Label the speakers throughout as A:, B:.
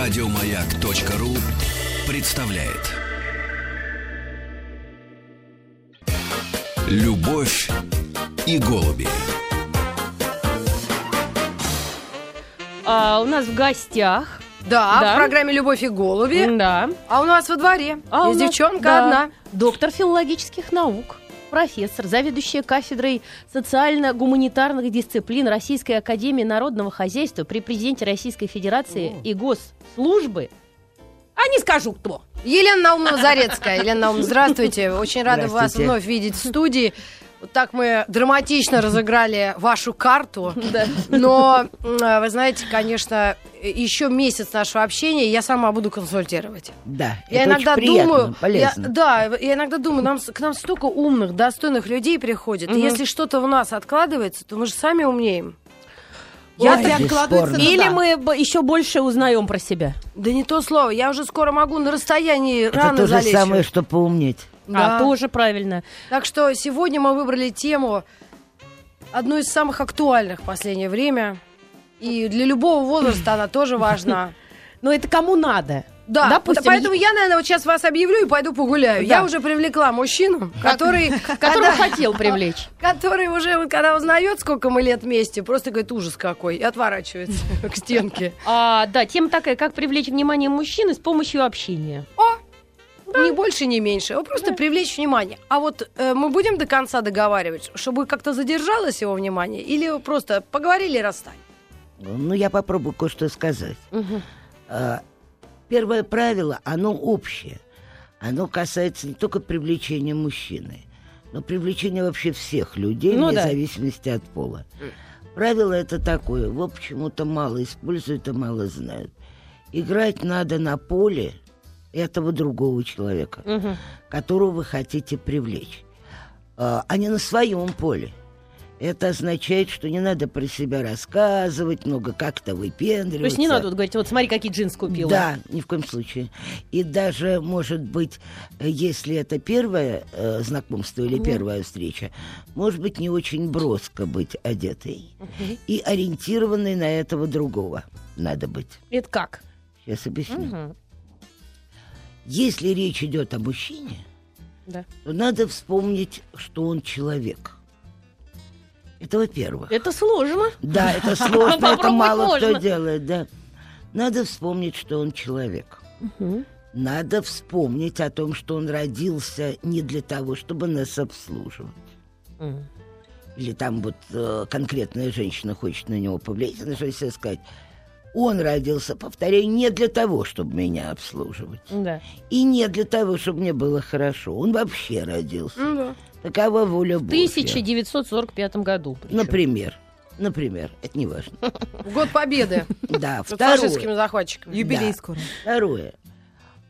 A: Радиомаяк.ру представляет. Любовь и голуби.
B: А, у нас в гостях.
C: Да,
B: Да.
C: в программе «Любовь и голуби».
B: Да.
C: А у нас во дворе
B: А у
C: есть
B: нас-
C: девчонка
B: да,
C: одна.
B: Доктор филологических наук. Профессор, заведующая кафедрой социально-гуманитарных дисциплин Российской Академии Народного Хозяйства при президенте Российской Федерации и Госслужбы. А не скажу кто.
C: Елена Наумовна Зарецкая. Елена Наумовна, здравствуйте. Очень рада вас вновь видеть в студии. Вот так мы драматично разыграли вашу карту.
B: Да.
C: Но, м, вы знаете, конечно, еще месяц нашего общения я сама буду консультировать.
D: Да,
C: Я
D: это
C: иногда
D: очень приятно,
C: думаю,
D: полезно.
C: Я, да, я иногда думаю, нам, к нам столько умных, достойных людей приходит. И
B: Мгм.
C: если что-то у нас откладывается, то мы же сами умнеем.
D: Я
C: Я
D: так- бесспорно.
B: Или мы б- еще больше узнаем про себя.
C: Да не то слово, я уже скоро могу на расстоянии
D: Это
C: рано
D: то же
C: залечь.
D: самое, что поумнеть.
C: Да.
B: А, тоже правильно.
C: Так что сегодня мы выбрали тему одну из самых актуальных в последнее время. И для любого возраста она тоже важна.
B: Но это кому надо.
C: Да,
B: Допустим,
C: поэтому я, наверное, вот сейчас вас объявлю и пойду погуляю.
B: Да.
C: Я уже привлекла мужчину, который,
B: Которого хотел привлечь.
C: который уже, вот когда узнает, сколько мы лет вместе, просто говорит, ужас какой, и отворачивается к стенке.
B: А, да, тема такая, как привлечь внимание мужчины с помощью общения.
C: О, ни больше, ни меньше. Вот просто привлечь внимание. А вот э, мы будем до конца договаривать, чтобы как-то задержалось его внимание, или просто поговорили и расстань?
D: Ну, я попробую кое-что сказать.
B: Мгм.
D: А, Первое правило, оно общее. Оно касается не только привлечения мужчины, но привлечения вообще всех людей,
B: Ну
D: вне
B: да.
D: зависимости от пола. Правило это такое, его почему-то мало используют и мало знают. Играть надо на поле этого другого человека,
B: Мгм.
D: которого вы хотите привлечь, а а не на своем поле. Это означает, что не надо про себя рассказывать, много как-то выпендриваться.
B: То есть не надо вот говорить, вот смотри, какие джинсы купила.
D: Да, ни в коем случае. И даже, может быть, если это первое э, знакомство или первая встреча, может быть, не очень броско быть одетой. И ориентированной на этого другого надо быть.
B: Это как?
D: Сейчас объясню. Если речь идет о мужчине,
B: Да.
D: то надо вспомнить, что он человек. Это во-первых.
B: Это сложно.
D: Да, это сложно, это мало кто
B: можно.
D: делает, да. Надо вспомнить, что он человек. Надо вспомнить о том, что он родился не для того, чтобы нас обслуживать. Или там вот э, конкретная женщина хочет на него повлиять, она же себе сказать, он родился, повторяю, не для того, чтобы меня обслуживать.
B: Да.
D: И не для того, чтобы мне было хорошо. Он вообще родился.
C: Ну да.
D: Такова воля
B: В
D: Божья.
B: 1945 году. причем.
D: Например. Например. Это не важно.
C: В Год Победы
D: Да, второе.
C: фашистскими захватчиками.
D: Юбилей скоро. Второе.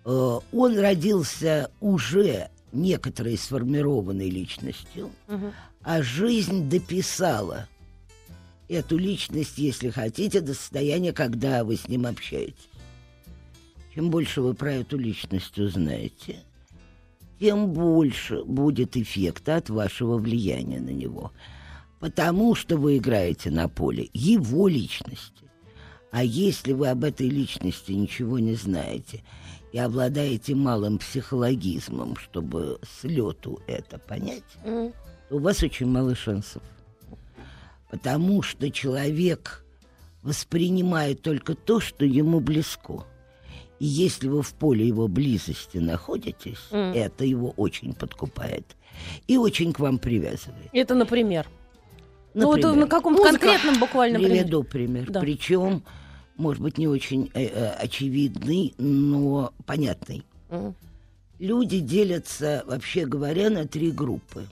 D: Э, Он родился уже некоторой сформированной личностью, а жизнь дописала эту личность, если хотите, до состояния, когда вы с ним общаетесь. Чем больше вы про эту личность узнаете, тем больше будет эффекта от вашего влияния на него. Потому что вы играете на поле его личности. А если вы об этой личности ничего не знаете и обладаете малым психологизмом, чтобы с лету это понять,
B: Мгм.
D: то у вас очень мало шансов. Потому что человек воспринимает только то, что ему близко. И если вы в поле его близости находитесь,
B: Мгм.
D: это его очень подкупает и очень к вам привязывает.
B: Это, например. Ну, вот
D: Например,
B: на каком-то
C: музыка.
B: конкретном буквально примере.
D: Приведу пример.
B: Да.
D: Причем, может быть, не очень э, э, очевидный, но понятный.
B: Мгм.
D: Люди делятся, вообще говоря, на три группы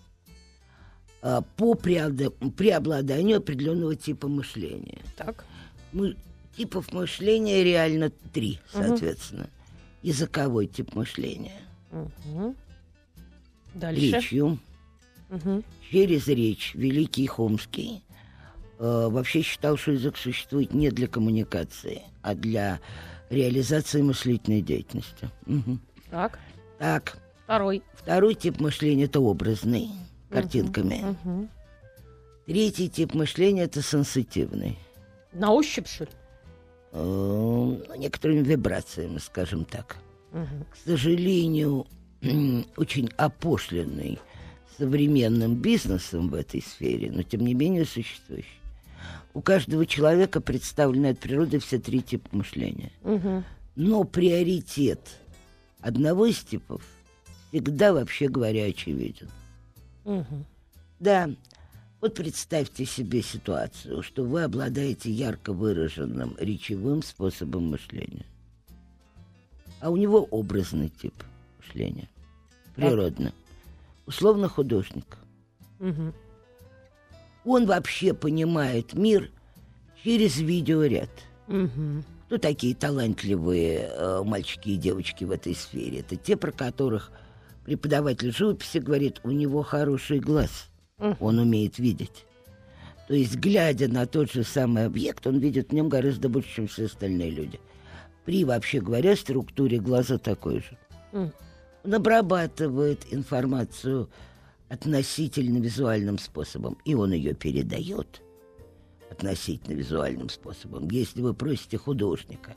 D: по преобда- преобладанию определенного типа мышления.
B: Так.
D: Мы, типов мышления реально три, соответственно. Языковой тип мышления.
B: Мгм. Дальше.
D: Речью.
B: Мгм.
D: Через речь Великий Хомский э, вообще считал, что язык существует не для коммуникации, а для реализации мыслительной деятельности. Мгм.
B: Так.
D: Так,
B: Второй.
D: второй тип мышления это образный, картинками.
B: Мгм.
D: Третий тип мышления это сенситивный.
B: На ощупь, что ли?
D: э, ну, некоторыми вибрациями, скажем так. К сожалению, очень опошленный современным бизнесом в этой сфере, но тем не менее существующий. У каждого человека представлены от природы все три типа мышления.
B: Мгм.
D: Но приоритет одного из типов всегда, вообще говоря, очевиден. Да, вот представьте себе ситуацию, что вы обладаете ярко выраженным речевым способом мышления. А у него образный тип мышления. Природно. Условно художник.
B: Мгм.
D: Он вообще понимает мир через видеоряд.
B: Мгм.
D: Кто такие талантливые э, мальчики и девочки в этой сфере? Это те, про которых преподаватель живописи говорит, у него хороший глаз, он умеет видеть. То есть, глядя на тот же самый объект, он видит в нем гораздо больше, чем все остальные люди. При, вообще говоря, структуре глаза такой же.
B: М.
D: Он обрабатывает информацию относительно визуальным способом, и он ее передает относительно визуальным способом. Если вы просите художника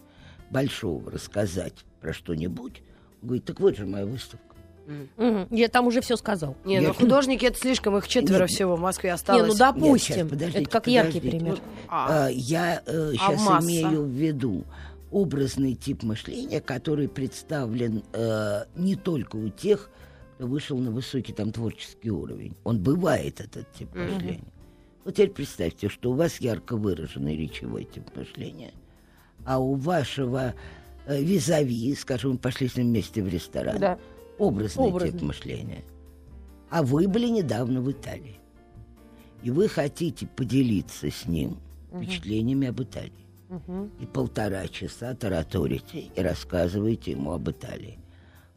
D: большого рассказать про что-нибудь, он говорит, так вот же моя выставка.
B: Мгм. Я там уже все сказал.
C: Не, ну художники это слишком, их четверо
D: Нет.
C: всего в Москве
B: Не,
C: осталось.
B: ну допустим.
D: Нет, подождите,
B: это как яркий
D: подождите.
B: пример.
C: А,
D: А, я
C: А
D: сейчас
C: масса?
D: имею в виду образный тип мышления, который представлен э, не только у тех, кто вышел на высокий там творческий уровень. Он бывает, этот тип мышления. Вот теперь представьте, что у вас ярко выраженный речевой тип мышления, а у вашего э, визави, скажем, пошли с ним вместе в ресторан,
B: Да.
D: Образный,
B: Образный.
D: тип мышления. А вы были недавно в Италии. И вы хотите поделиться с ним впечатлениями об Италии.
B: Мгм.
D: И полтора часа тараторите и рассказываете ему об Италии.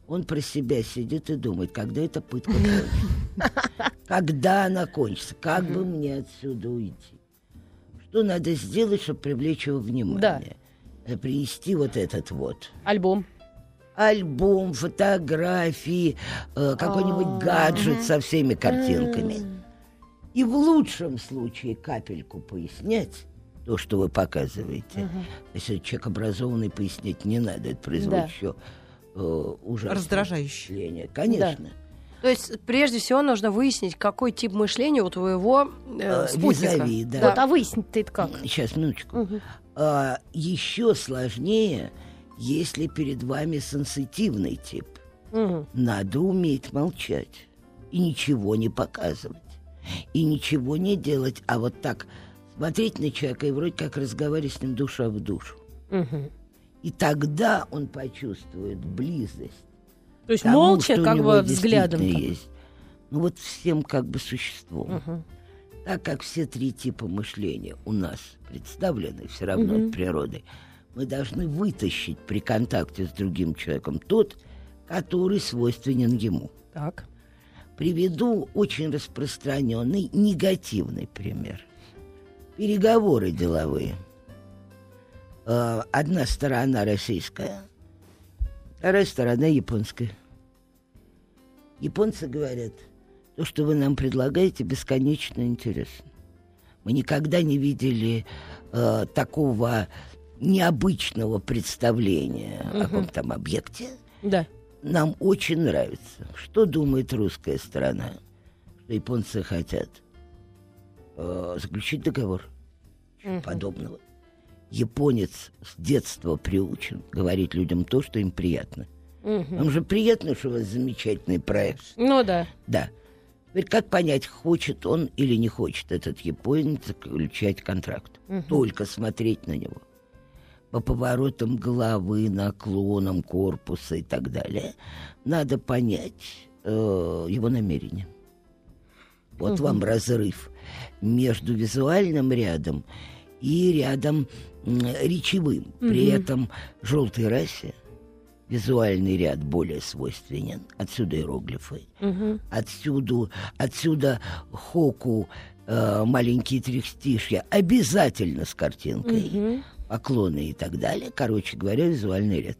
D: Он про себя сидит и думает, когда эта пытка кончится. Когда она кончится? Как бы мне отсюда уйти? Что надо сделать, чтобы привлечь его внимание? Это принести вот этот вот
B: Альбом.
D: Альбом, фотографии, э, какой-нибудь гаджет со всеми картинками. И в лучшем случае капельку пояснять то, что вы показываете. Если человек образованный, пояснять не надо. Это производит еще э, ужасное
E: Раздражающе.
D: впечатление. Конечно.
C: То есть, прежде всего, нужно выяснить, какой тип мышления у твоего э,
D: Э,
C: спутника.
D: визави, да.
B: Вот, а выяснить-то это как?
D: Сейчас, минуточку.
B: Мгм.
D: А, еще сложнее, если перед вами сенситивный тип.
B: Мгм.
D: Надо уметь молчать и ничего не показывать. И ничего не делать, а вот так смотреть на человека и вроде как разговаривать с ним душа в душу.
B: Мгм.
D: И тогда он почувствует близость.
B: То есть
D: тому,
B: молча, как бы взглядом.
D: есть. Ну вот всем как бы существом.
B: Мгм.
D: Так как все три типа мышления у нас представлены все равно
B: Мгм.
D: от природы, мы должны вытащить при контакте с другим человеком тот, который свойственен ему.
B: Так.
D: Приведу очень распространенный негативный пример. Переговоры деловые. Э, Одна сторона российская, вторая сторона японская. Японцы говорят, то, что вы нам предлагаете, бесконечно интересно. Мы никогда не видели э, такого необычного представления о каком-то там объекте
B: Да.
D: нам очень нравится. Что думает русская сторона? Что японцы хотят э, заключить договор. Чего подобного. Японец с детства приучен говорить людям то, что им приятно.
B: Мгм.
D: Вам же приятно, что у вас замечательный проект.
B: Ну да.
D: Да. Теперь как понять, хочет он или не хочет этот японец заключать контракт? Только смотреть на него. По поворотам головы, наклонам корпуса и так далее. Надо понять э, его намерение. Вот вам разрыв между визуальным рядом и рядом м, речевым. При этом желтой расе визуальный ряд более свойственен. Отсюда иероглифы.
B: Мгм.
D: Отсюда, отсюда хоку э, маленькие трехстишья обязательно с картинкой,
B: Мгм.
D: Поклоны и так далее. Короче говоря, визуальный ряд.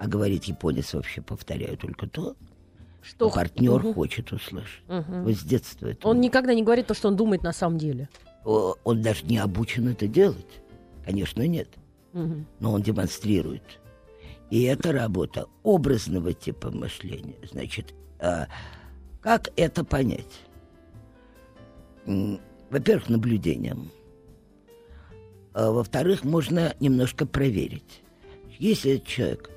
D: А говорит японец вообще, повторяю только то, что
B: Что
D: партнер
B: Мгм.
D: хочет услышать.
B: Мгм.
D: Вот с детства это.
B: Он никогда не говорит то, что он думает на самом деле.
D: Он даже не обучен это делать. Конечно, нет.
B: Мгм.
D: Но он демонстрирует. И это работа образного типа мышления. Значит, а, как это понять? Во-первых, наблюдением. А во-вторых, можно немножко проверить. Если человек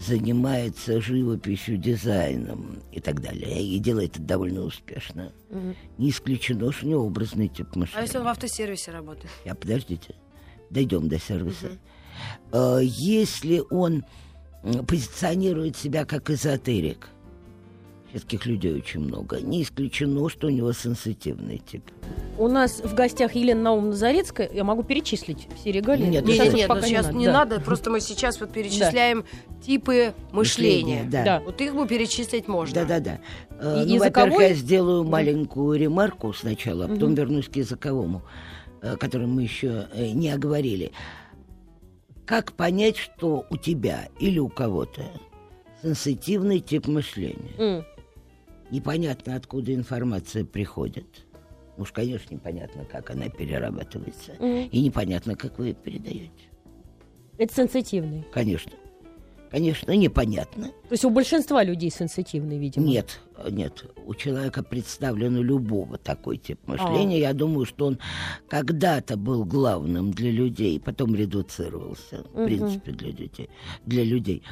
D: занимается живописью, дизайном и так далее, и делает это довольно успешно,
B: Мгм.
D: не исключено, что у него образный тип
C: А
D: мышления.
C: если он в автосервисе работает?
D: Я, подождите, дойдем до сервиса. Э, Если он позиционирует себя как эзотерик, таких людей очень много, не исключено, что у него сенситивный тип.
B: У нас в гостях Елена Наумовна Зарецкая. Я могу перечислить все регалии.
D: Нет,
C: Нет,
D: сейчас
C: нет, нет,
B: пока
C: ну сейчас не
B: Да.
C: надо, просто мы сейчас вот перечисляем типы мышления.
D: Да.
B: Да.
C: Вот их бы перечислить можно.
D: Да-да-да. Э, ну, во-первых, я сделаю маленькую ремарку сначала, а потом вернусь к языковому, э, который мы еще э, не оговорили. Как понять, что у тебя или у кого-то сенситивный тип мышления?
B: М.
D: Непонятно, откуда информация приходит. Уж, конечно, непонятно, как она перерабатывается.
B: Мгм.
D: И непонятно, как вы ее передаете.
B: Это сенситивный.
D: Конечно. Конечно, непонятно.
B: То есть у большинства людей сенситивный, видимо.
D: Нет, нет. У человека представлен у любого такой тип мышления. Я думаю, что он когда-то был главным для людей, потом редуцировался, в
B: Мгм.
D: принципе, для людей. Для людей.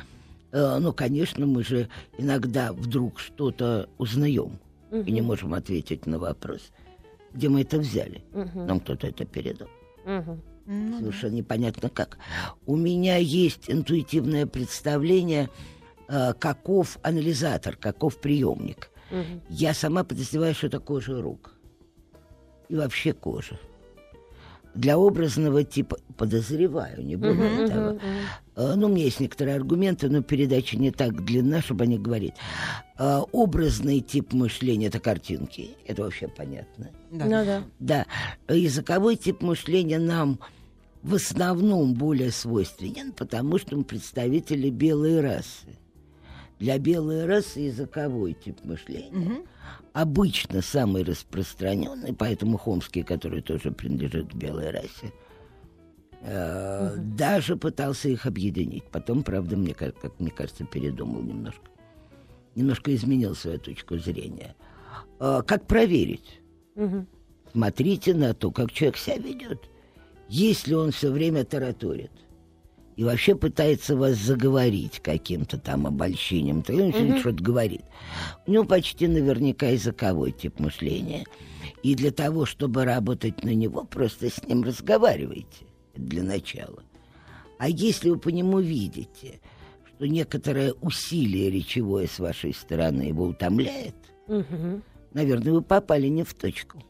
D: Э, Ну, конечно, мы же иногда вдруг что-то узнаем и не можем ответить на вопрос, где мы это взяли.
B: Мгм.
D: Нам кто-то это передал.
B: Мгм.
D: Совершенно непонятно как. У меня есть интуитивное представление, э, каков анализатор, каков приемник.
B: Мгм.
D: Я сама подозреваю, что это кожа рук. И вообще кожа. Для образного типа подозреваю, не более
B: Мгм,
D: того.
B: мгм, мгм.
D: Э, Ну, у меня есть некоторые аргументы, но передача не так длинна, чтобы они говорить. Э, Образный тип мышления – это картинки. Это вообще понятно.
B: Ну да.
D: Да, языковой тип мышления нам в основном более свойственен, потому что мы представители белой расы. Для белой расы языковой тип мышления обычно самый распространенный, поэтому Хомский, который тоже принадлежит белой расе, э, даже пытался их объединить. Потом, правда, мне, ка- как мне кажется, передумал немножко. Немножко изменил свою точку зрения. Э, как проверить?
B: Мгм.
D: Смотрите на то, как человек себя ведет. Если он все время тараторит и вообще пытается вас заговорить каким-то там обольщением, то он mm что-то говорит. У него почти наверняка языковой тип мышления. И для того, чтобы работать на него, просто с ним разговаривайте для начала. А если вы по нему видите, что некоторое усилие речевое с вашей стороны его утомляет,
B: Мгм.
D: Наверное, вы попали не в точку.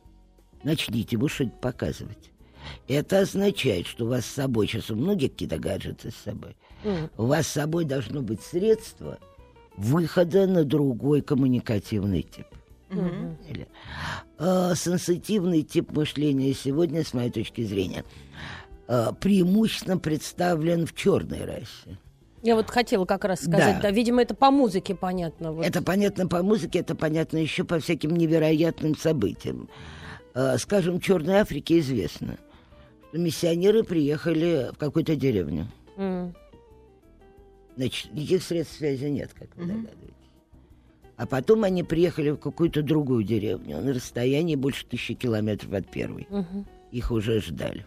D: Начните ему что-то показывать. Это означает, что у вас с собой, сейчас у многих какие-то гаджеты с собой, у вас с собой должно быть средство выхода на другой коммуникативный тип.
B: Мгм.
D: Или, э, сенситивный тип мышления сегодня, с моей точки зрения, э, преимущественно представлен в черной расе.
B: Я вот хотела как раз сказать,
D: Да.
B: да, видимо, это по музыке понятно. вот.
D: Это понятно по музыке, это понятно еще по всяким невероятным событиям. Э, Скажем, в Черной Африке известно, миссионеры приехали в какую-то деревню.
B: М.
D: Значит, никаких средств связи нет, как вы догадываетесь. А потом они приехали в какую-то другую деревню на расстоянии больше тысячи километров от первой.
B: Мгм.
D: Их уже ждали.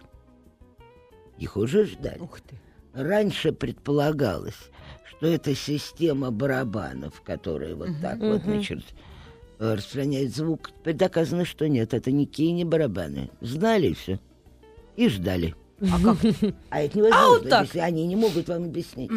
D: Их уже ждали.
C: Ух ты.
D: Раньше предполагалось, что это система барабанов, которые вот так вот, значит, э, распространяют звук. Доказано, что нет, это никакие не барабаны. Знали все и ждали.
C: А как?
D: А это невозможно,
B: вот так.
D: если они не могут вам объяснить.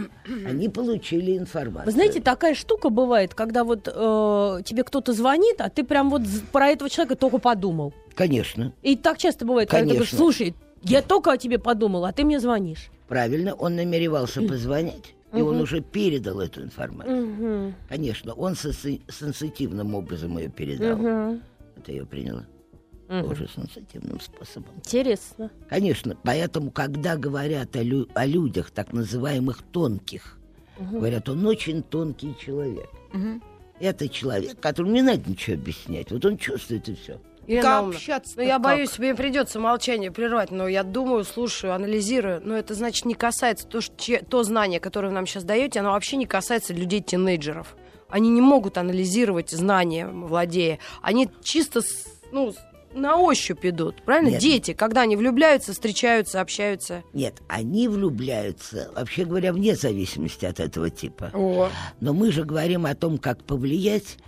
D: Они получили информацию.
B: Вы знаете, такая штука бывает, когда вот э, тебе кто-то звонит, а ты прям вот про этого человека только подумал.
D: Конечно,
B: И так часто бывает, когда ты говоришь,
D: Конечно.
B: слушай, я только о тебе подумал, а ты мне звонишь.
D: правильно, он намеревался позвонить, и он уже передал эту информацию.
B: Мгм.
D: Конечно, он сенси- сенситивным образом ее передал.
B: Мгм.
D: Это я приняла.
B: Мгм.
D: Тоже сенситивным способом.
B: Интересно.
D: Конечно, поэтому, когда говорят о, лю- о людях, так называемых тонких, говорят, он очень тонкий человек. Это человек, которому не надо ничего объяснять. Вот он чувствует и все.
E: Как общаться
C: Ну, я боюсь, мне придется молчание прервать, но я думаю, слушаю, анализирую. Но это значит не касается то, что, че- то знание, которое вы нам сейчас даете, оно вообще не касается людей-тинейджеров. Они не могут анализировать знания, владея. Они чисто ну, с- на ощупь идут. Правильно?
D: Нет.
C: Дети, когда они влюбляются, встречаются, общаются.
D: Нет, они влюбляются, вообще говоря, вне зависимости от этого типа.
C: О.
D: Но мы же говорим о том, как повлиять.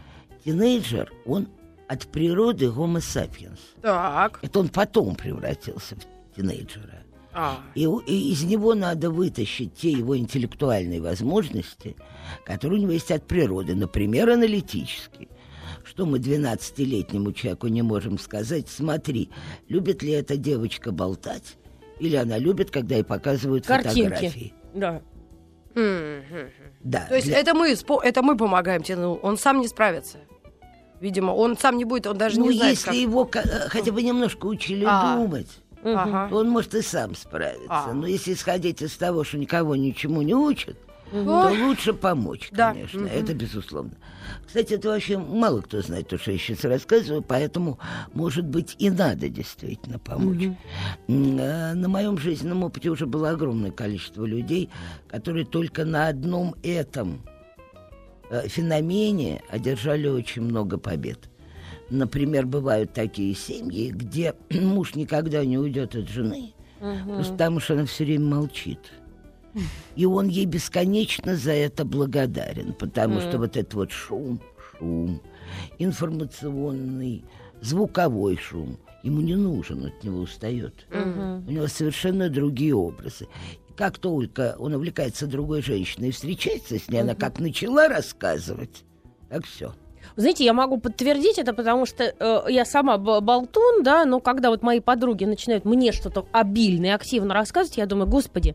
D: Тинейджер, он от природы homo sapiens.
C: Так.
D: Это он потом превратился в тинейджера.
C: А.
D: И, и из него надо вытащить те его интеллектуальные возможности, которые у него есть от природы, например, аналитические. Что мы 12-летнему человеку не можем сказать, смотри, любит ли эта девочка болтать, или она любит, когда ей показывают
B: Картинки.
D: фотографии.
B: Да.
D: Да,
C: То есть
D: для-
C: это мы, это мы помогаем Тину. Он сам не справится. Видимо, он сам не будет, он даже
D: ну,
C: не знает,
D: если
C: как...
D: его э, хотя бы немножко учили
C: А.
D: думать,
C: Ага.
D: то он может и сам справиться.
C: А.
D: Но если исходить из того, что никого ничему не учат, То лучше помочь,
C: Да.
D: конечно.
C: Мгм.
D: Это безусловно. Кстати, это вообще мало кто знает то, что я сейчас рассказываю, поэтому, может быть, и надо действительно помочь. Э, На моем жизненном опыте уже было огромное количество людей, которые только на одном этом э, феномене одержали очень много побед. Например, бывают такие семьи, где муж никогда не уйдет от жены, просто потому что она все время молчит. И он ей бесконечно за это благодарен, потому что вот этот вот шум, шум, информационный, звуковой шум, ему не нужен, от него устает. У него совершенно другие образы. Как только он увлекается другой женщиной и встречается с ней, она как начала рассказывать, так все.
B: Знаете, я могу подтвердить это, потому что э, я сама болтун, да, но когда вот мои подруги начинают мне что-то обильно и активно рассказывать, я думаю, господи,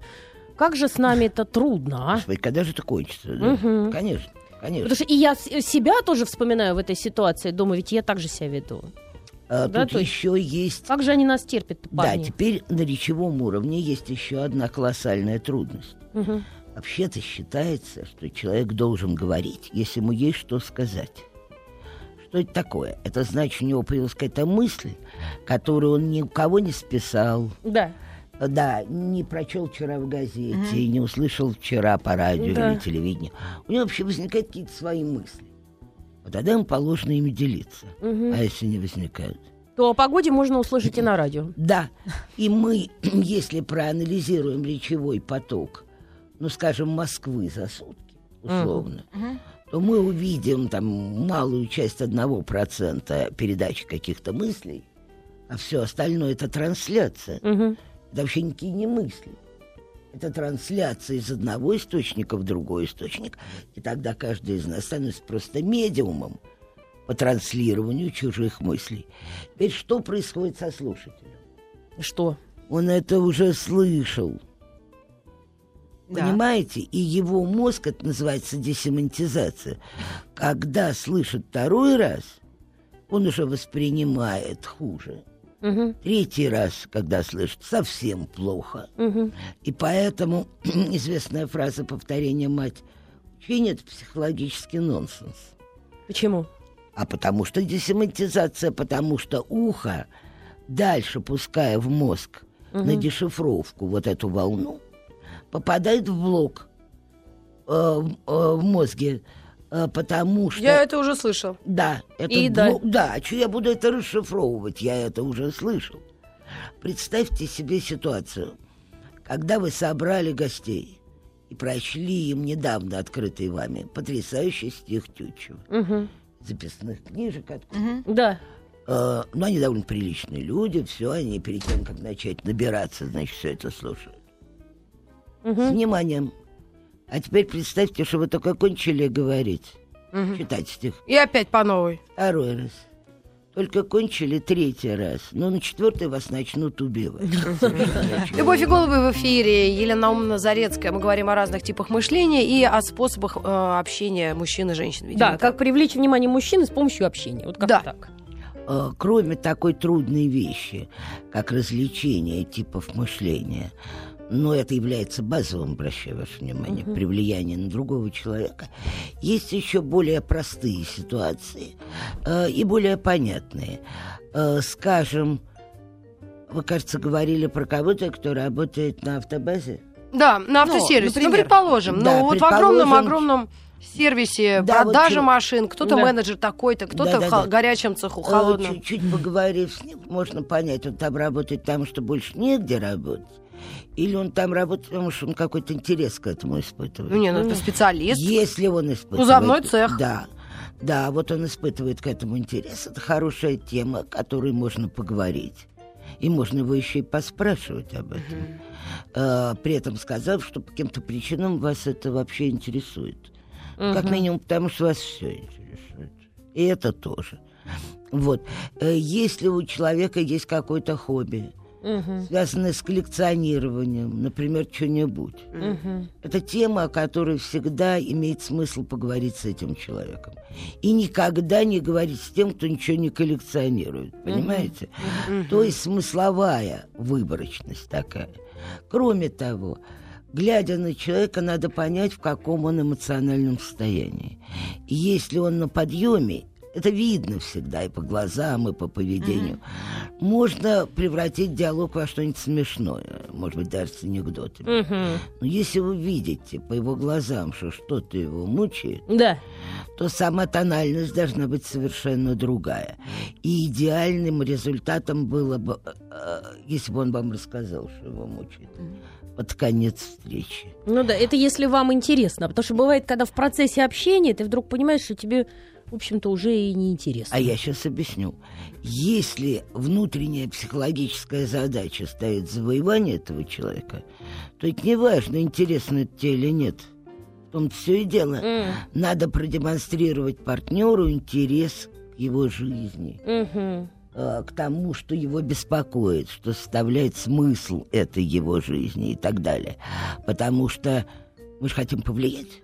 B: как же с нами это трудно, а?
D: Господи, когда же это кончится? да?
B: Мгм.
D: Конечно, конечно.
B: Потому что и я себя тоже вспоминаю в этой ситуации, думаю, ведь я так же себя веду.
D: А,
B: да,
D: тут
B: то есть-
D: еще есть...
B: Как же они нас терпят,
D: Да,
B: парни?
D: теперь на речевом уровне есть еще одна колоссальная трудность.
B: Мгм.
D: Вообще-то считается, что человек должен говорить, если ему есть что сказать. Что это такое? Это значит, у него появилась какая-то мысль, которую он ни у кого не списал,
B: Да.
D: Да, не прочел вчера в газете, и не услышал вчера по радио
B: Да.
D: или телевидению. У него вообще возникают какие-то свои мысли. Вот тогда ему положено ими делиться.
B: Мгм.
D: А если не возникают?
B: То о погоде можно услышать и на радио.
D: Да, и мы, если проанализируем речевой поток, ну, скажем, Москвы за сутки, условно, то мы увидим там малую часть одного процента передачи каких-то мыслей, а все остальное это трансляция.
B: Мгм.
D: Это вообще никакие не мысли. Это трансляция из одного источника в другой источник. И тогда каждый из нас становится просто медиумом по транслированию чужих мыслей. Теперь что происходит со слушателем?
B: Что?
D: Он это уже слышал.
E: Да.
D: Понимаете? И его мозг, это называется десемантизация. Когда слышит второй раз, он уже воспринимает хуже.
B: Мгм.
D: Третий раз, когда слышит, совсем плохо.
B: Мгм.
D: И поэтому известная фраза повторения мать это психологический нонсенс.
B: Почему?
D: А потому что десемантизация, потому что ухо, дальше пуская в мозг на дешифровку вот эту волну, попадает в блок э, в, э, в мозге, потому что...
C: Я это уже слышал.
D: Да, это
B: И да.
D: блок- да, а что я буду это расшифровывать? Я это уже слышал. Представьте себе ситуацию, когда вы собрали гостей и прочли им недавно открытый вами потрясающий стих Тютчева.
B: Мгм.
D: Записных книжек откуда.
B: Да.
D: Э, ну, они довольно приличные люди, все, они перед тем, как начать набираться, значит, все это слушают. С
B: Мгм.
D: вниманием. А теперь представьте, что вы только кончили говорить. Читать стих.
C: И опять по новой.
D: Второй раз. Только кончили третий раз. Но на четвертый вас начнут убивать.
C: Любовь и голуби в эфире. Елена Наумовна Зарецкая. Мы говорим о разных типах мышления и о способах э, общения мужчин и женщин. видимо,
B: Да,
C: так.
B: как привлечь внимание мужчины с помощью общения. Вот как
C: Да.
B: так.
D: Э, Кроме такой трудной вещи, как развлечение типов мышления, но это является базовым, обращаю ваше внимание, при влиянии на другого человека. Есть еще более простые ситуации э, и более понятные. Э, скажем, вы, кажется, говорили про кого-то, кто работает на автобазе.
C: Да, на автосервисе. Ну,
E: например.
C: предположим.
D: Да,
C: ну, вот в
D: предположим.
C: огромном-огромном сервисе
D: Да, вот
C: продажи
D: чё-
C: машин, кто-то
B: Да.
C: менеджер такой-то, кто-то в
D: Да-да-да.
C: хо- горячем цеху,
D: Э,
C: холодном.
D: Чуть-чуть поговорив с ним, можно понять, он там работает потому, что больше негде работать, или он там работает, потому что он какой-то интерес к этому испытывает.
C: Ну, не, ну это специалист.
D: Если он испытывает...
C: Кузовной цех.
D: Да. Да, вот он испытывает к этому интерес. Это хорошая тема, о которой можно поговорить. И можно его еще и поспрашивать об этом. Э, при этом сказав, что по каким-то причинам вас это вообще интересует. Как минимум, потому что вас все интересует. И это тоже. Вот. Э, Если у человека есть какое-то хобби, связанное с коллекционированием, например, что-нибудь, это тема, о которой всегда имеет смысл поговорить с этим человеком. И никогда не говорить с тем, кто ничего не коллекционирует. Понимаете? То есть смысловая выборочность такая. Кроме того, глядя на человека, надо понять, в каком он эмоциональном состоянии. И если он на подъеме, это видно всегда и по глазам, и по поведению. Можно превратить диалог во что-нибудь смешное, может быть, даже с анекдотами. Но если вы видите по его глазам, что что-то его мучает,
B: Да.
D: то сама тональность должна быть совершенно другая. И идеальным результатом было бы, э, э, если бы он вам рассказал, что его мучает, под конец встречи.
B: Ну да, это если вам интересно. Потому что бывает, когда в процессе общения ты вдруг понимаешь, что тебе, в общем-то, уже и не интересно.
D: А я сейчас объясню. Если внутренняя психологическая задача стоит завоевание этого человека, то это не важно, интересно это тебе или нет. В том все и дело.
B: М.
D: Надо продемонстрировать партнеру интерес к его жизни. Э, к тому, что его беспокоит, что составляет смысл этой его жизни и так далее. Потому что мы же хотим повлиять.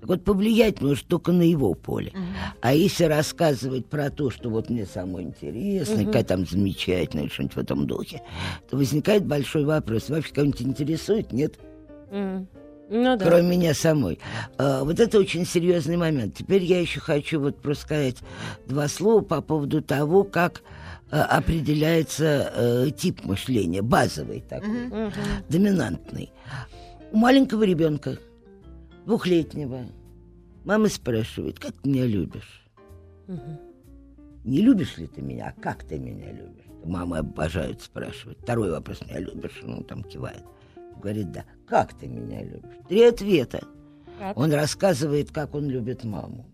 D: Так вот, повлиять может только на его поле. А если рассказывать про то, что вот мне самое интересно, какая там замечательная, что-нибудь в этом духе, то возникает большой вопрос. Вообще кого-нибудь интересует? Нет?
B: М. Ну да.
D: кроме меня самой. А, вот это очень серьезный момент. Теперь я еще хочу вот просто сказать два слова по поводу того, как а, определяется э, тип мышления, базовый такой, доминантный. У маленького ребенка, двухлетнего, мама спрашивает, как ты меня любишь? Не любишь ли ты меня, а как ты меня любишь? Мамы обожают спрашивать. Второй вопрос, меня любишь? Ну, там кивает. Говорит, да. Как ты меня любишь? Три ответа.
B: Так.
D: Он рассказывает, как он любит маму.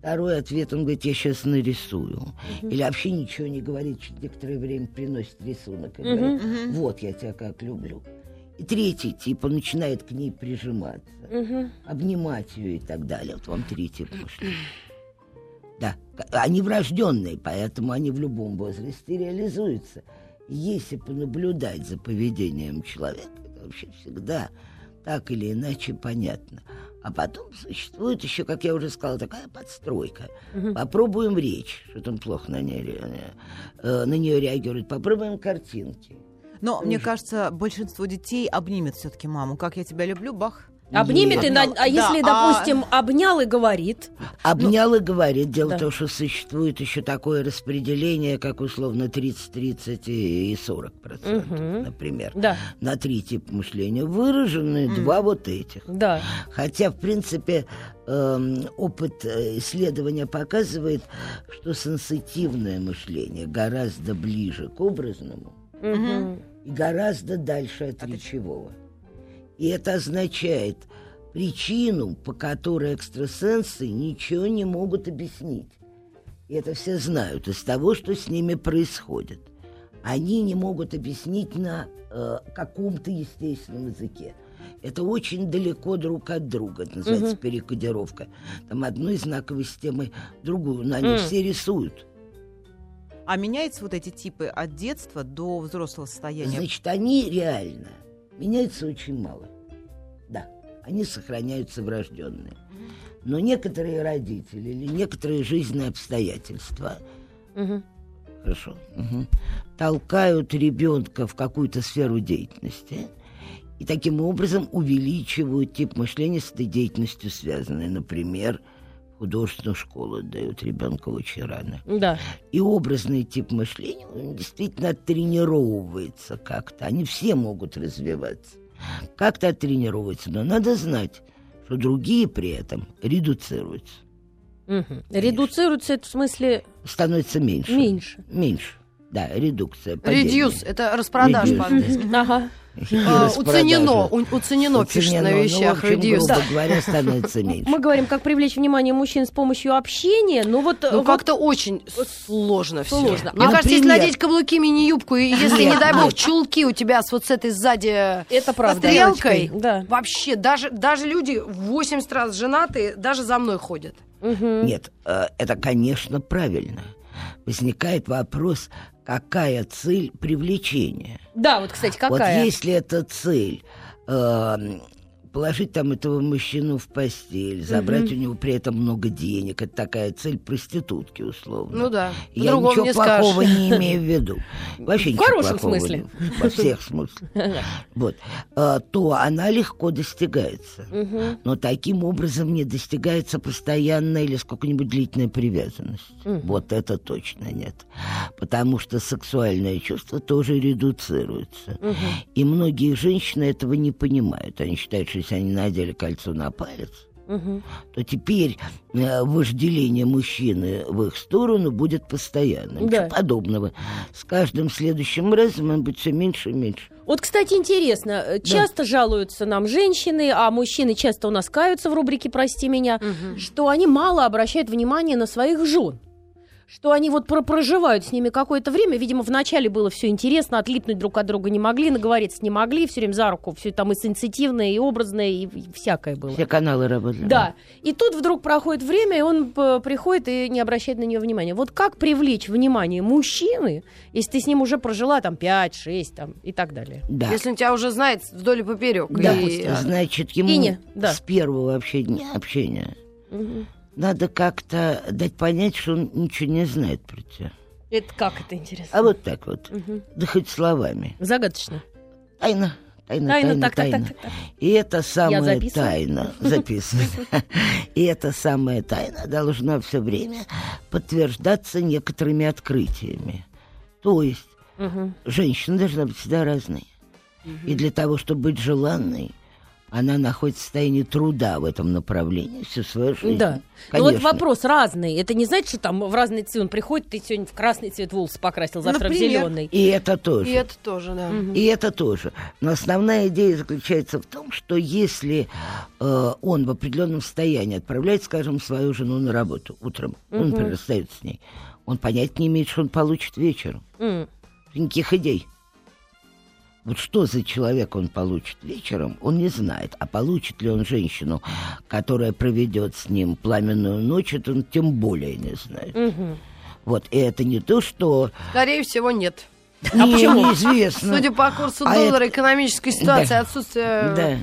D: Второй ответ, он говорит, я сейчас нарисую. Или вообще ничего не говорит, через некоторое время приносит рисунок и говорит, вот я тебя как люблю. И третий тип, он начинает к ней прижиматься,
B: Мгм.
D: обнимать ее и так далее. Вот вам третий тип мышления. Да, они врожденные, поэтому они в любом возрасте реализуются. Если понаблюдать за поведением человека, это вообще всегда так или иначе понятно. А потом существует еще, как я уже сказала, такая подстройка. Попробуем речь, что там плохо на, ней, ре- э, на нее реагирует. Попробуем картинки.
E: Но мне кажется, большинство детей обнимет все-таки маму. Как я тебя люблю, бах.
B: Обнимет, и на- а если,
E: Да, а-
B: допустим, обнял и говорит,
D: Обнял и говорит. Дело
B: да.
D: в том, что существует еще такое распределение, как условно 30, 30 и 40 процентов,
B: Мгм.
D: например.
B: да,
D: На три типа мышления выражены два вот этих.
B: да.
D: Хотя, в принципе, эм, опыт э, исследования показывает, что сенситивное мышление гораздо ближе к образному
B: Мгм.
D: И гораздо дальше от речевого. И это означает причину, по которой экстрасенсы ничего не могут объяснить. И это все знают из того, что с ними происходит. Они не могут объяснить на э, каком-то естественном языке. Это очень далеко друг от друга. Это называется перекодировка. Там одной знаковой системы другую. Но они
B: Мгм.
D: все рисуют.
E: А меняются вот эти типы от детства до взрослого состояния?
D: Значит, они реально меняются очень мало. Да, они сохраняются врожденные. Но некоторые родители или некоторые жизненные обстоятельства
B: Мгм.
D: хорошо, мгм, толкают ребенка в какую-то сферу деятельности, И таким образом увеличивают тип мышления с этой деятельностью связанной. Например, художественную школу дают ребенка очень рано.
B: Да.
D: И образный тип мышления он действительно тренировывается как-то. Они все могут развиваться. Как-то тренировывается. Но надо знать, что другие при этом редуцируются.
B: Мгм. Редуцируется это в смысле
D: Становится меньше.
B: меньше.
D: Меньше. Да, редукция.
C: Редьюс, это распродаж по-английски.
B: Ага.
C: А. Уценено, уценено пишет на
D: Ну,
C: вещах.
D: говоря, становится меньше.
B: Мы говорим, как привлечь внимание мужчин с помощью общения. Ну вот,
C: Ну,
B: вот
C: как-то очень сложно все.
B: Сложно.
C: Мне
B: А,
C: кажется, если надеть каблуки, мини-юбку, и если, не дай бог, чулки у тебя с вот с этой сзади
B: это правда.
C: стрелкой, вообще, даже, даже люди в 80 раз женатые, даже за мной ходят.
D: Нет, э, это, конечно, правильно. Возникает вопрос, какая цель привлечения?
B: Да, вот, кстати, какая?
D: Вот если эта цель э, положить там этого мужчину в постель, забрать у него при этом много денег, это такая цель проститутки, условно.
C: Ну да,
D: Я ничего
C: не
D: плохого
C: скажешь.
D: не имею в виду. Вообще
B: В
D: ничего
B: хорошем
D: плохого
B: смысле.
D: не- Во всех смыслах. Вот. А, То она легко достигается.
B: Мгм.
D: Но таким образом не достигается постоянная или сколько-нибудь длительная привязанность. Вот это точно нет. Потому что сексуальное чувство тоже редуцируется. И многие женщины этого не понимают. Они считают, что если они надели кольцо на палец,
B: Мгм.
D: то теперь э, вожделение мужчины в их сторону будет постоянным.
B: Да.
D: Ничего подобного. С каждым следующим разом он будет все меньше и меньше.
B: Вот, кстати, интересно, э, часто жалуются нам женщины, а мужчины часто у нас каются в рубрике «Прости меня», что они мало обращают внимание на своих жен. Что они вот про проживают с ними какое-то время. Видимо, вначале было все интересно, отлипнуть друг от друга не могли, наговориться не могли, все время за руку, все там и сенситивное, и образное, и, и всякое было.
D: Все каналы работали.
B: Да. И тут вдруг проходит время, и он п- приходит и не обращает на нее внимания. Вот как привлечь внимание мужчины, если ты с ним уже прожила там 5, 6 там, и так далее?
D: Да.
C: Если он тебя уже знает вдоль и поперек.
D: Да,
C: и-
D: значит, ему
B: И не, да.
D: с первого вообще дня общения надо как-то дать понять, что он ничего не знает про тебя.
B: Это как это интересно?
D: А вот так вот,
B: Мгм.
D: да хоть словами.
B: Загадочно.
D: Тайна, тайна,
B: Тайна,
D: тайна,
B: так, так,
D: тайна.
B: так, так, так.
D: И это самая тайна, записывай. И эта самая тайна должна все время подтверждаться некоторыми открытиями. То есть женщина должна быть всегда разной. И для того, чтобы быть желанной, она находится в состоянии труда в этом направлении всю свою жизнь.
B: Да. Ну вот
D: Конечно.
B: вопрос разный. Это не значит, что там в разный цвет он приходит, ты сегодня в красный цвет волосы покрасил, завтра в
C: Например.
B: зеленый.
D: И это тоже.
C: И это тоже, да.
D: И это тоже. Но основная идея заключается в том, что если э, он в определенном состоянии отправляет, скажем, свою жену на работу утром, он, например, расстается с ней, он понять не имеет, что он получит вечером.
B: М.
D: Никаких идей. Вот что за человек он получит вечером, он не знает. А получит ли он женщину, которая проведет с ним пламенную ночь, это он тем более не знает.
B: Мгм.
D: Вот, и это не то, что...
C: Скорее всего, нет.
D: А почему? Неизвестно.
C: Судя по курсу
D: А
C: доллара,
D: это-
C: экономической ситуации,
D: Да.
C: отсутствие...
D: Да.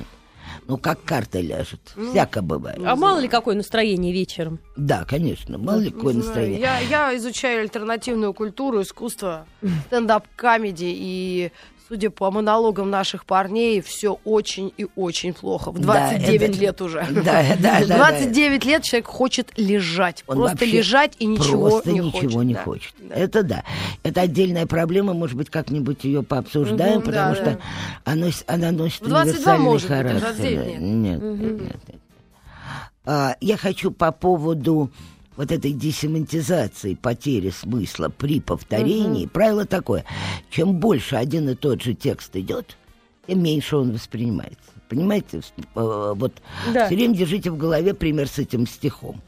D: Ну, как карта ляжет. Всяко бывает.
B: А мало ли какое настроение вечером?
D: Да, конечно. Мало ли какое
C: Не
D: настроение.
C: Я, я изучаю альтернативную культуру, искусство, stand-up comedy, и, судя по монологам наших парней, все очень и очень плохо. В
D: Да,
C: 29
D: это-
C: лет уже.
D: Да, да, да.
C: 29 лет человек хочет лежать.
D: Он
C: просто лежать и ничего
D: просто
C: не
D: ничего
C: хочет.
D: не
C: да.
D: хочет. Это да. Это отдельная проблема, может быть, как-нибудь ее пообсуждаем,
C: Мгм,
D: потому
C: да,
D: что
C: да.
D: Она, с- она носит
C: В 22
D: универсальный
C: может быть, а в
D: характер.
C: 29 нет.
D: Нет, нет, нет, нет. А, я хочу по поводу вот этой десемантизации, потери смысла при повторении. Правило такое. Чем больше один и тот же текст идет, тем меньше он воспринимается. Понимаете? Э, Вот
B: Да.
D: все время держите в голове пример с этим стихом.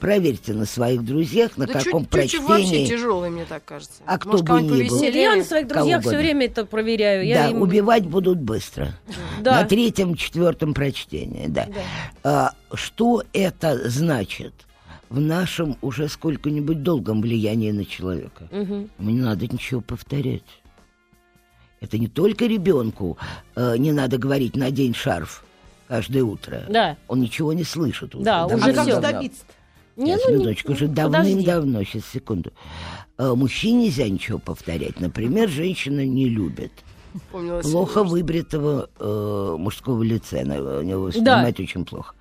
D: Проверьте на своих друзьях, на
C: Да чуть-
D: каком
C: вообще
D: прочтении.
C: тяжелый, мне так кажется.
D: А кто
C: Может,
D: бы ни был.
B: Я на своих друзьях все время это проверяю. Я
D: Да,
B: им-
D: убивать будут быстро.
B: Да.
D: На третьем, четвертом прочтении, да. А, что это значит в нашем уже сколько-нибудь долгом влиянии на человека? Ему не надо ничего повторять. Это не только ребенку э, не надо говорить «надень шарф» каждое утро.
B: Да.
D: Он ничего не слышит. уже.
B: Да, уже
E: А как добиться?
B: Не,
D: Сейчас,
B: ну, не-
D: минуточку, уже
B: подожди.
D: давным-давно, сейчас, секунду. Э, Мужчине нельзя ничего повторять. Например, женщина не любит
C: Помнилось.
D: Плохо выбритого э, мужского лица. Она у него воспринимать очень плохо.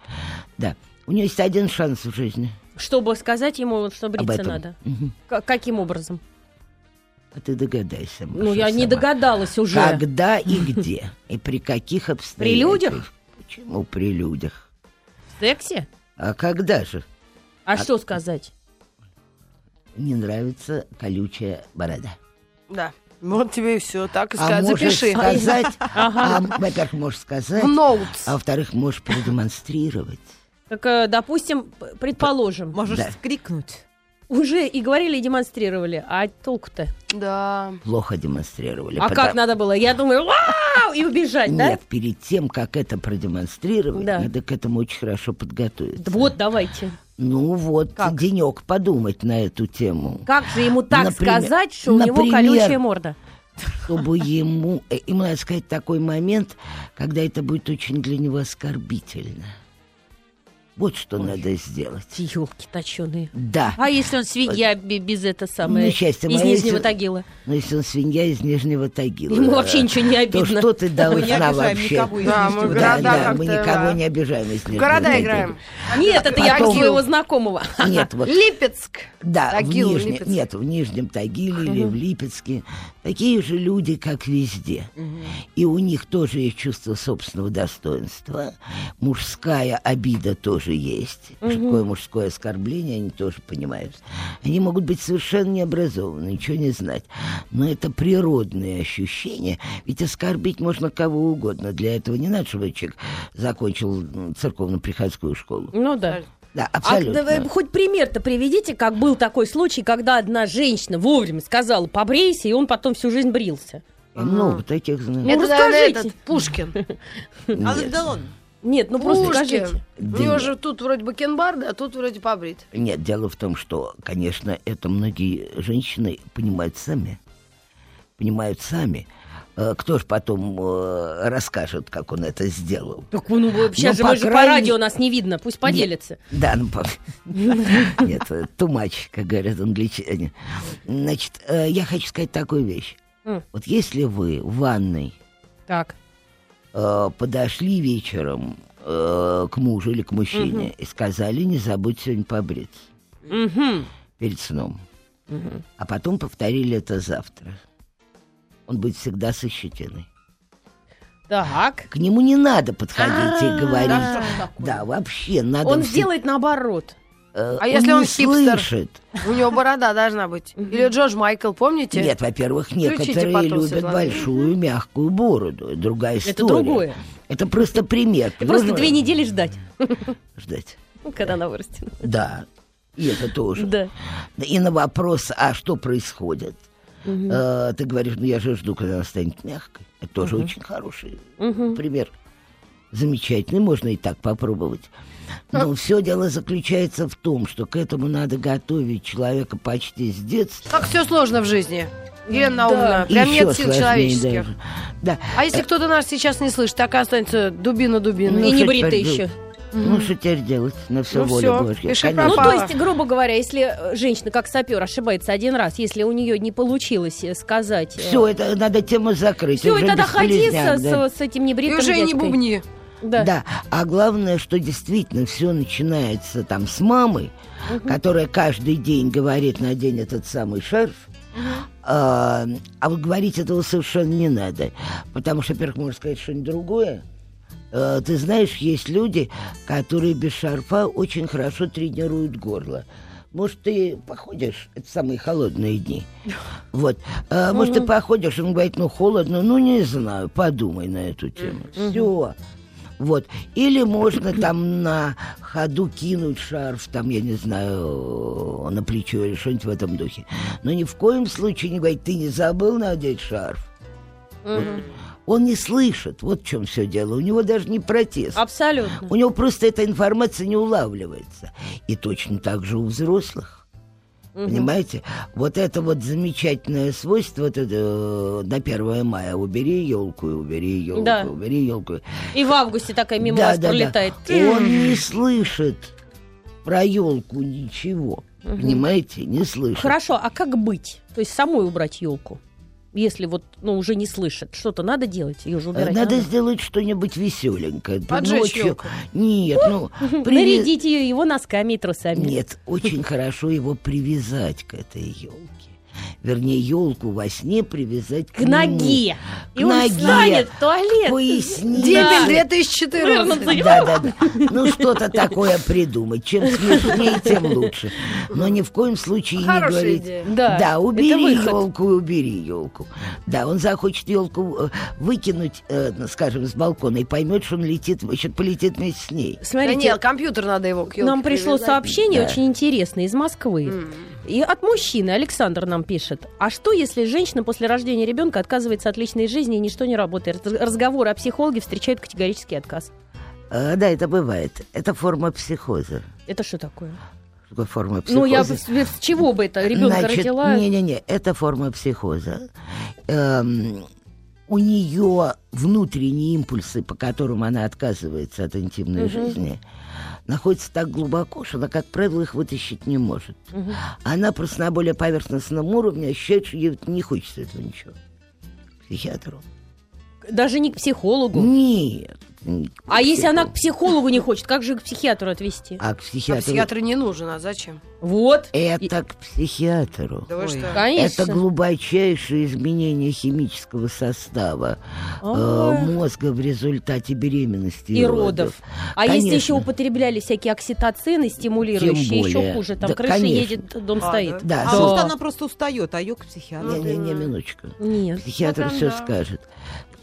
D: Да. У нее есть один шанс в жизни.
B: Чтобы сказать ему, что бриться надо. К- каким образом?
D: А ты догадайся.
B: ну,
D: Маша,
B: я не
D: сама.
B: догадалась уже.
D: Когда и где? И при каких обстоятельствах?
B: людях?
D: Почему при людях?
B: В сексе?
D: А когда же
B: А, что сказать?
D: не нравится колючая борода?
C: Да. Вот тебе и все. Так и
D: А
C: сказать. Запиши.
D: сказать,
B: Ага.
D: а, во-первых, можешь сказать,
C: В
D: а во-вторых, можешь продемонстрировать.
B: Так, э, допустим, предположим,
E: Можешь
D: Да.
E: скрикнуть.
B: уже и говорили, и демонстрировали, а толку-то?
C: Да.
D: Плохо демонстрировали.
B: А
D: потому-
B: как надо было? Я думаю, вау, и убежать, да?
D: Нет, перед тем, как это продемонстрировать,
B: Да.
D: надо к этому очень хорошо подготовиться.
B: Вот, давайте.
D: Ну вот,
B: Как?
D: денек подумать на эту тему.
B: Как же ему так
D: Например-
B: сказать, что у него
D: например,
B: колючая морда?
D: Чтобы ему... э, Ему надо сказать такой момент, когда это будет очень для него оскорбительно. Вот что надо сделать.
B: Елки точеные.
D: Да.
B: А если он свинья бе- без это самое,
D: Ну, счастье
B: из
D: мое,
B: Нижнего
D: если-
B: Тагила?
D: Но если он свинья из Нижнего Тагила...
B: Ему вообще ничего не
D: То
B: обидно.
D: что ты
E: Мы не
D: должна
E: обижаем
D: вообще...
E: никого из
C: Да, мы
D: Да,
C: города
D: да, мы никого
C: да.
D: не обижаем из Нижнего
C: города
D: Тагила.
C: играем.
B: Нет, это я про своего знакомого.
D: Нет, вот
C: Липецк.
D: Да,
C: Тагил,
D: в Нижнем,
C: Липецк.
D: нет, в Нижнем Тагиле или в Липецке такие же люди, как везде. И у них тоже есть чувство собственного достоинства. Мужская обида тоже есть. Что такое мужское оскорбление, они тоже понимают. Они могут быть совершенно необразованы, ничего не знать. Но это природные ощущения. Ведь оскорбить можно кого угодно. Для этого не надо, чтобы человек закончил церковно-приходскую школу.
B: Ну да.
D: Да,
B: А
D: абсолютно.
B: да вы хоть пример-то приведите, как был такой случай, когда одна женщина вовремя сказала побрейся, и он потом всю жизнь брился.
D: Я много таких знаю.
B: Ну,
C: Это,
B: расскажите.
C: этот, Пушкин.
E: Алан Делон.
B: Нет, ну просто
C: Пушкин.
B: скажите.
C: У
D: Да
C: него
D: нет.
C: же тут вроде бакенбарды, а тут вроде побрит.
D: Нет, дело в том, что, конечно, это многие женщины понимают сами. Понимают сами. Э, Кто ж потом э, расскажет, как он это сделал?
B: Так ну, сейчас
D: Ну,
B: же
D: по
B: же по
D: крайней-
B: радио нас не видно, пусть поделится.
D: Да, ну, по- нет, э, too much, как говорят англичане. Значит, э, я хочу сказать такую вещь. Вот если вы в ванной
B: Так.
D: Э, подошли вечером э, к мужу или к мужчине и сказали, не забудь сегодня побриться.
B: Мгм.
D: перед сном. А потом повторили это завтра. Он будет всегда со щетиной.
B: Так.
D: К нему не надо подходить
B: А,
D: и говорить.
B: да,
D: вообще надо.
B: Он сделает наоборот.
D: Э,
C: А если он
D: не
C: хипстер?
D: слышит.
C: У него борода должна быть. Или Джордж Майкл, помните?
D: Нет, во-первых, некоторые
C: потом,
D: любят
C: Светлана.
D: большую мягкую бороду. Это другая история.
B: Это другое.
D: Это просто пример.
B: И просто две недели ждать,
D: ждать.
B: ну, когда она вырастет.
D: Да. И это тоже.
B: Да.
D: И на вопрос, а что происходит? Э, ты говоришь, ну я же жду, когда она станет мягкой. Это тоже очень хороший пример. Замечательный, можно и так попробовать. Но все дело заключается в том, что к этому надо готовить человека почти с детства.
C: Как все сложно в жизни. Елена
B: Да.
C: Наумовна, прям нет сил человеческих.
D: даже. Да.
C: А если кто-то нас сейчас не слышит, так и останется дубина дубина.
D: Ну,
B: И не бритый еще.
D: делать? Ну, что теперь делать? На все
C: Ну, всё,
D: Божья.
B: Ну, то есть, грубо говоря, если э, женщина, как сапер, ошибается один раз, если у нее не получилось э, сказать...
D: Все, это надо тему закрыть.
B: Все,
D: уже
B: и тогда ходи с,
D: да.
B: с- с этим
C: И
B: небритым
C: уже и не
B: дядькой.
C: бубни.
B: Да.
D: Да, а главное, что действительно все начинается там с мамы, которая каждый день говорит надень этот самый шарф. А, а вот говорить этого совершенно не надо. Потому что, во-первых, можно сказать что-нибудь другое. А, ты знаешь, есть люди, которые без шарфа очень хорошо тренируют горло. Может, ты походишь, это самые холодные дни. Вот. А, может, ты походишь, он говорит, ну, холодно, ну, не знаю, подумай на эту тему. Все. Вот. Или можно там на ходу кинуть шарф, там, я не знаю, на плечо или что-нибудь в этом духе. Но ни в коем случае не говорить, ты не забыл надеть шарф. Вот. Он не слышит, вот в чем все дело. У него даже не протест.
B: Абсолютно.
D: У него просто эта информация не улавливается. И точно так же у взрослых. Понимаете? Вот это вот замечательное свойство, это, э, на 1 мая убери елку, убери елку,
B: Да.
D: убери елку.
B: И в августе такая мимо
D: Да,
B: вас
D: да, да.
B: пролетает.
D: Он не слышит про елку ничего. Понимаете? Не слышит.
B: Хорошо, а как быть? То есть самой убрать елку? Если вот, ну, уже не слышит, что-то надо делать, ее же убирать
D: Надо
B: надо.
D: сделать что-нибудь веселенькое.
C: Поджечь
D: Ночью-. Нет, ну... приве-
B: Нарядить ее его носками и трусами.
D: Нет, очень хорошо его привязать к этой елке. Вернее, елку во сне привязать к,
B: К ноге.
D: К
B: И он
D: ноге,
B: встанет в туалет.
D: Пояснице.
C: Дембель
B: Да.
C: 2014.
D: Да, да, да. Ну, что-то такое придумать. Чем смешнее, тем лучше. Но ни в коем случае не
C: Хорошая
D: говорить.
C: идея.
B: Да,
D: Да, убери елку, убери елку. Да, он захочет елку выкинуть, э, ну, скажем, с балкона и поймет, что он летит, значит, полетит вместе с ней.
C: Да
B: Смотрите,
C: нет, компьютер надо его к ёлке
B: нам пришло
C: привязать.
B: сообщение
D: Да.
B: очень интересное из Москвы. И от мужчины Александр нам пишет. А что, если женщина после рождения ребенка отказывается от личной жизни и ничто не работает? Раз- Разговоры о психологе встречают категорический отказ.
D: А, да, это бывает. Это форма психоза.
B: Это что такое?
D: Что такое форма психоза?
B: Ну, я с, чего бы это? Ребенка
D: Значит,
B: родила.
D: Не-не-не, это форма психоза. Эм, у нее внутренние импульсы, по которым она отказывается от интимной жизни, находятся так глубоко, что она, как правило, их вытащить не может. Она просто на более поверхностном уровне ощущает, что ей не хочется этого ничего. Психиатру.
B: Даже не к психологу.
D: Нет. К
B: А если она к
D: психологу.
B: не хочет, как же к психиатру отвести?
D: А к
C: А
D: психиатру...
C: психиатр не нужен, а зачем?
B: Вот.
D: Это к психиатру.
C: Да вы
E: Ой.
C: что?
B: Конечно.
D: Это глубочайшее изменение химического состава э,
B: А.
D: мозга в результате беременности
B: и родов. А если
D: Конечно.
B: еще употребляли всякие окситоцины стимулирующие,
D: Тем
B: еще хуже. Там
D: Да,
B: крыша
D: конечно.
B: едет, дом
C: А,
B: стоит.
D: Да,
E: А
D: со-
E: может, она просто устает, а ее к психиатру.
D: Не-не-не, минуточку.
B: Нет.
D: Психиатр
C: Ну,
D: все
C: да.
D: скажет.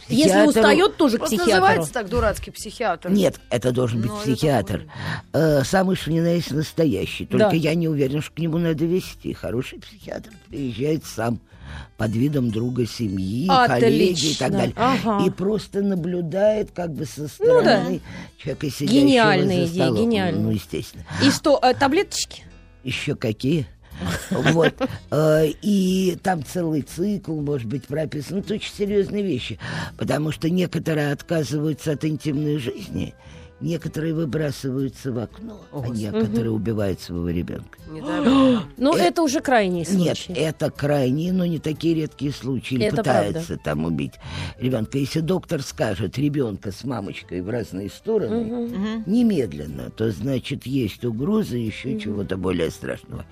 B: Если
D: Психиатру-
B: устает, тоже к
C: Просто
B: психиатру.
C: называется так дурацкий психиатр.
D: Нет, это должен быть
E: Ну, это
D: психиатр. Э, самый что ни на есть настоящий. Только
B: Да.
D: я не уверен, что к нему надо вести. Хороший психиатр приезжает сам под видом друга семьи, коллеги и так
B: Отлично.
D: далее.
B: Ага.
D: И просто наблюдает как бы со
B: Ну да.
D: стороны человека, сидящего
B: Гениальная
D: за
B: идея,
D: столом.
B: гениальная.
D: Ну, естественно.
B: И что, э, таблеточки?
D: Еще какие? Вот. Э, И там целый цикл, может быть, прописан. Ну, Это очень серьезные вещи. Потому что некоторые отказываются от интимной жизни, некоторые выбрасываются в окно, а некоторые убивают своего ребенка.
B: Ну,
D: Э,
B: это уже крайний
D: Нет,
B: случай.
D: это крайние, но не такие редкие случаи. Или
B: Это
D: пытаются там убить ребенка. Если доктор скажет ребенка с мамочкой в разные стороны, немедленно, то значит есть угроза еще чего-то более страшного.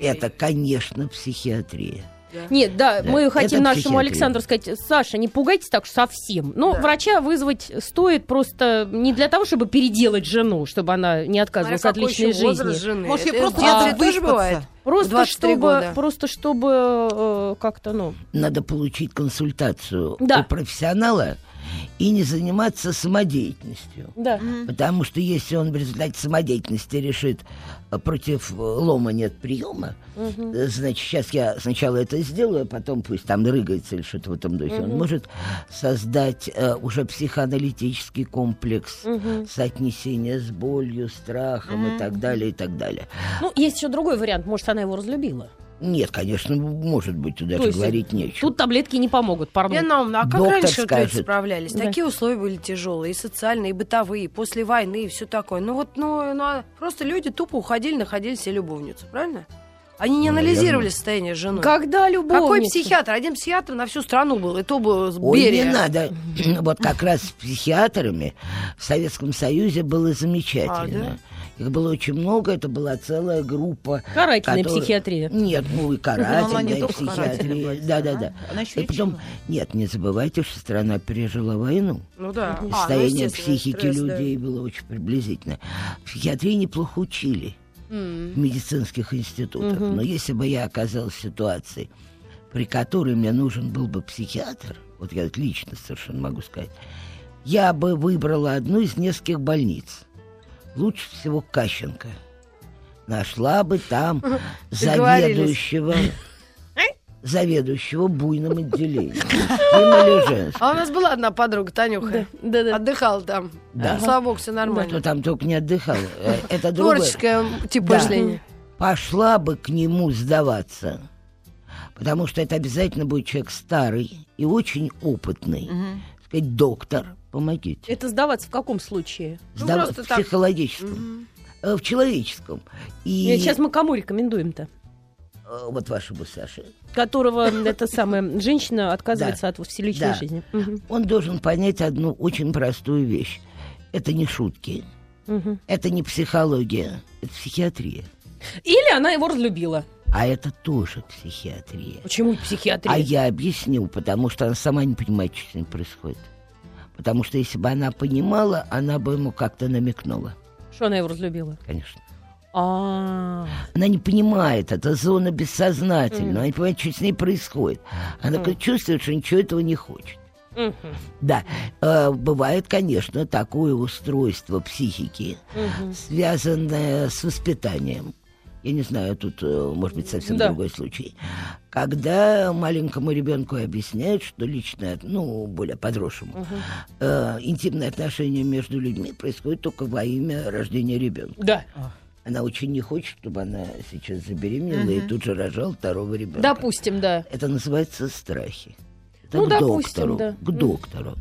D: Это, конечно, психиатрия.
B: Нет, да,
D: Да,
B: мы хотим
D: это
B: нашему. Александру сказать, Саша, не пугайтесь так совсем. Но врача вызвать стоит просто не для того, чтобы переделать жену, чтобы она не отказывалась
C: Смотря
B: от личной жизни.
C: жены.
E: Может, ей
C: Это
E: просто надо
C: тоже бывает?
B: Просто
C: 23
B: чтобы,
C: года.
B: просто чтобы э, как-то, ну,
D: Надо получить консультацию
B: Да.
D: у профессионала и не заниматься самодеятельностью.
B: да.
D: Потому что если он в результате самодеятельности решит э, против э, лома нет приема, э, значит, сейчас я сначала это сделаю, а потом пусть там рыгается или что-то в этом духе. Он может создать э, уже психоаналитический комплекс соотнесения с болью, страхом и так далее, и так далее.
B: Ну, есть еще другой вариант. Может, она его разлюбила.
D: Нет, конечно, может быть, даже
B: есть
D: говорить нечего.
B: Тут таблетки не помогут, пардон.
C: Лена Наумовна, а как
D: Доктор
C: раньше вот люди справлялись?
B: Да.
C: Такие условия были тяжелые, и социальные, и бытовые, и после войны, и все такое. Ну вот, ну, ну, а просто люди тупо уходили, находили себе любовницу, правильно? Они не
D: Ну,
C: анализировали
D: наверное.
C: состояние жены.
B: Когда любовница?
C: Какой психиатр? Один психиатр на всю страну был, и то был с
D: Ой,
C: Берия.
D: не надо. Вот как раз с психиатрами в Советском Союзе было замечательно. Их было очень много, это была целая группа.
B: Карательная
D: которая-
B: психиатрия.
D: Нет, ну и
E: Ну, она не
D: карательная
E: карательная
D: психиатрия.
E: была,
D: Да, да,
E: она-
D: да.
E: она еще
D: И потом, нет, не забывайте, что страна пережила войну.
C: Ну да. А, ну,
D: Состояние психики
C: стресс, да.
D: людей было очень приблизительно. Психиатрии неплохо учили в медицинских институтах. Но если бы я оказался в ситуации, при которой мне нужен был бы психиатр, вот я лично совершенно могу сказать, я бы выбрала одну из нескольких больниц. Лучше всего Кащенко. Нашла бы там заведующего заведующего буйным отделением.
C: А у нас была одна подруга, Танюха.
B: Да, да.
C: Отдыхала там.
D: Да.
C: Слава богу, все
D: Кто
C: нормально.
D: там только не отдыхал. Э, Это другое.
C: Творческое типа
D: Да.
C: мышление.
D: Пошла бы к нему сдаваться. Потому что это обязательно будет человек старый и очень опытный. Сказать, доктор, помогите.
B: Это сдаваться в каком случае?
C: Ну,
D: Сдава-
C: просто
D: в
C: так.
D: психологическом. Э, В человеческом. И
B: Нет, Сейчас мы кому рекомендуем-то?
D: э, вот вашему Саше,
B: Которого эта самая женщина отказывается от всей личной жизни.
D: Он должен понять одну очень простую вещь. Это не шутки, это не психология, это психиатрия.
B: Или она его разлюбила.
D: А это тоже психиатрия.
B: Почему психиатрия?
D: А я объясню, потому что она сама не понимает, что с ним происходит. Потому что если бы она понимала, она бы ему как-то намекнула,
B: Что она его разлюбила?
D: конечно.
B: А,
D: Она не понимает, это зона бессознательная, она не понимает, что с ней происходит. Она как чувствует, что ничего этого не хочет.
B: Мгм.
D: Да, э, бывает, конечно, такое устройство психики,
B: Мгм.
D: связанное с воспитанием. Я не знаю, тут э, может быть совсем
B: Да.
D: другой случай. Когда маленькому ребенку объясняют, что личное, ну, более подросшему, э, интимные отношения между людьми происходят только во имя рождения ребенка.
B: Да.
D: Она очень не хочет, чтобы она сейчас забеременела и тут же рожала второго ребенка.
B: Допустим, да.
D: Это называется страхи. Это
B: Ну,
D: к
B: допустим,
D: доктору.
B: да.
D: К доктору.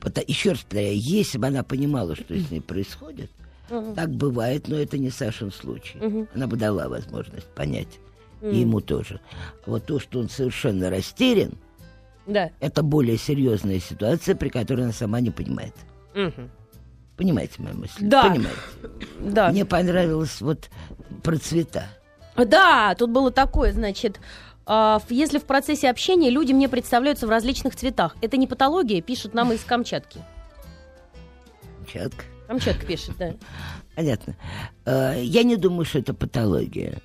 D: Пота- Еще раз повторяю, если бы она понимала, что с ней происходит, так бывает, но это не Сашин случай. Она бы дала возможность понять. И ему тоже. А вот то, что он совершенно растерян,
B: Да.
D: это более серьезная ситуация, при которой она сама не понимает.
B: Мгм.
D: Понимаете мою мысль?
B: Да.
D: Понимаете.
B: Да.
D: Мне понравилось вот про цвета.
B: Да, тут было такое, значит, а, если в процессе общения люди мне представляются в различных цветах, это не патология, пишут нам из Камчатки.
D: Чатка.
B: Камчатка пишет, да.
D: Понятно. Э, Я не думаю, что это патология.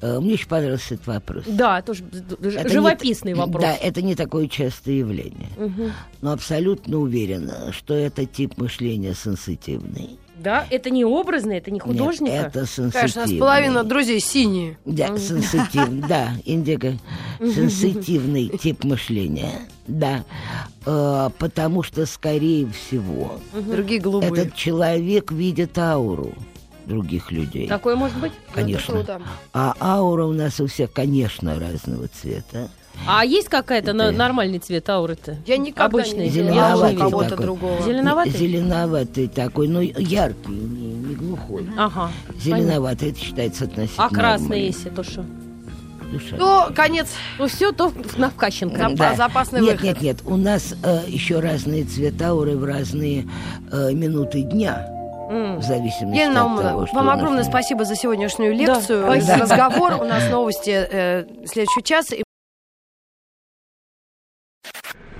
D: Э, Мне очень понравился этот вопрос.
B: Да, тоже
D: Это
B: живописный
D: не-
B: вопрос.
D: Да, это не такое частое явление.
B: Мгм.
D: Но абсолютно уверена, что это тип мышления сенситивный.
B: Да, это не образно, это не художника.
D: Нет, это сенситивный.
C: Конечно, у нас половина друзей синие.
D: Да, сенситивный, да, индиго. Сенситивный тип мышления, да. Э, Потому что, скорее всего,
C: Другие голубые.
D: этот человек видит ауру других людей.
B: Такое может быть?
D: Конечно.
C: круто.
D: А аура у нас у всех, конечно, разного цвета.
B: А есть какая-то
D: Да.
B: нормальный цвет ауры-то?
C: Я никогда
B: Обычный.
C: не видела
D: Зеленоватый
C: кого-то
D: такой.
C: другого.
B: Зеленоватый?
D: Зеленоватый такой, ну, яркий, не, не глухой.
B: Ага.
D: Зеленоватый, это считается относительно
B: А красный, если то что?
D: Душа.
C: То конец.
B: Ну все, то на Вкаченко.
C: Зап- запасный
D: нет,
C: выход.
D: нет, нет. У нас э, еще разные цвета ауры в разные э, минуты дня. В зависимости
C: Елена
D: от того, что
C: вам
D: нас
C: огромное
D: там.
C: спасибо за сегодняшнюю лекцию,
B: Да,
C: разговор. У нас новости э, следующий час.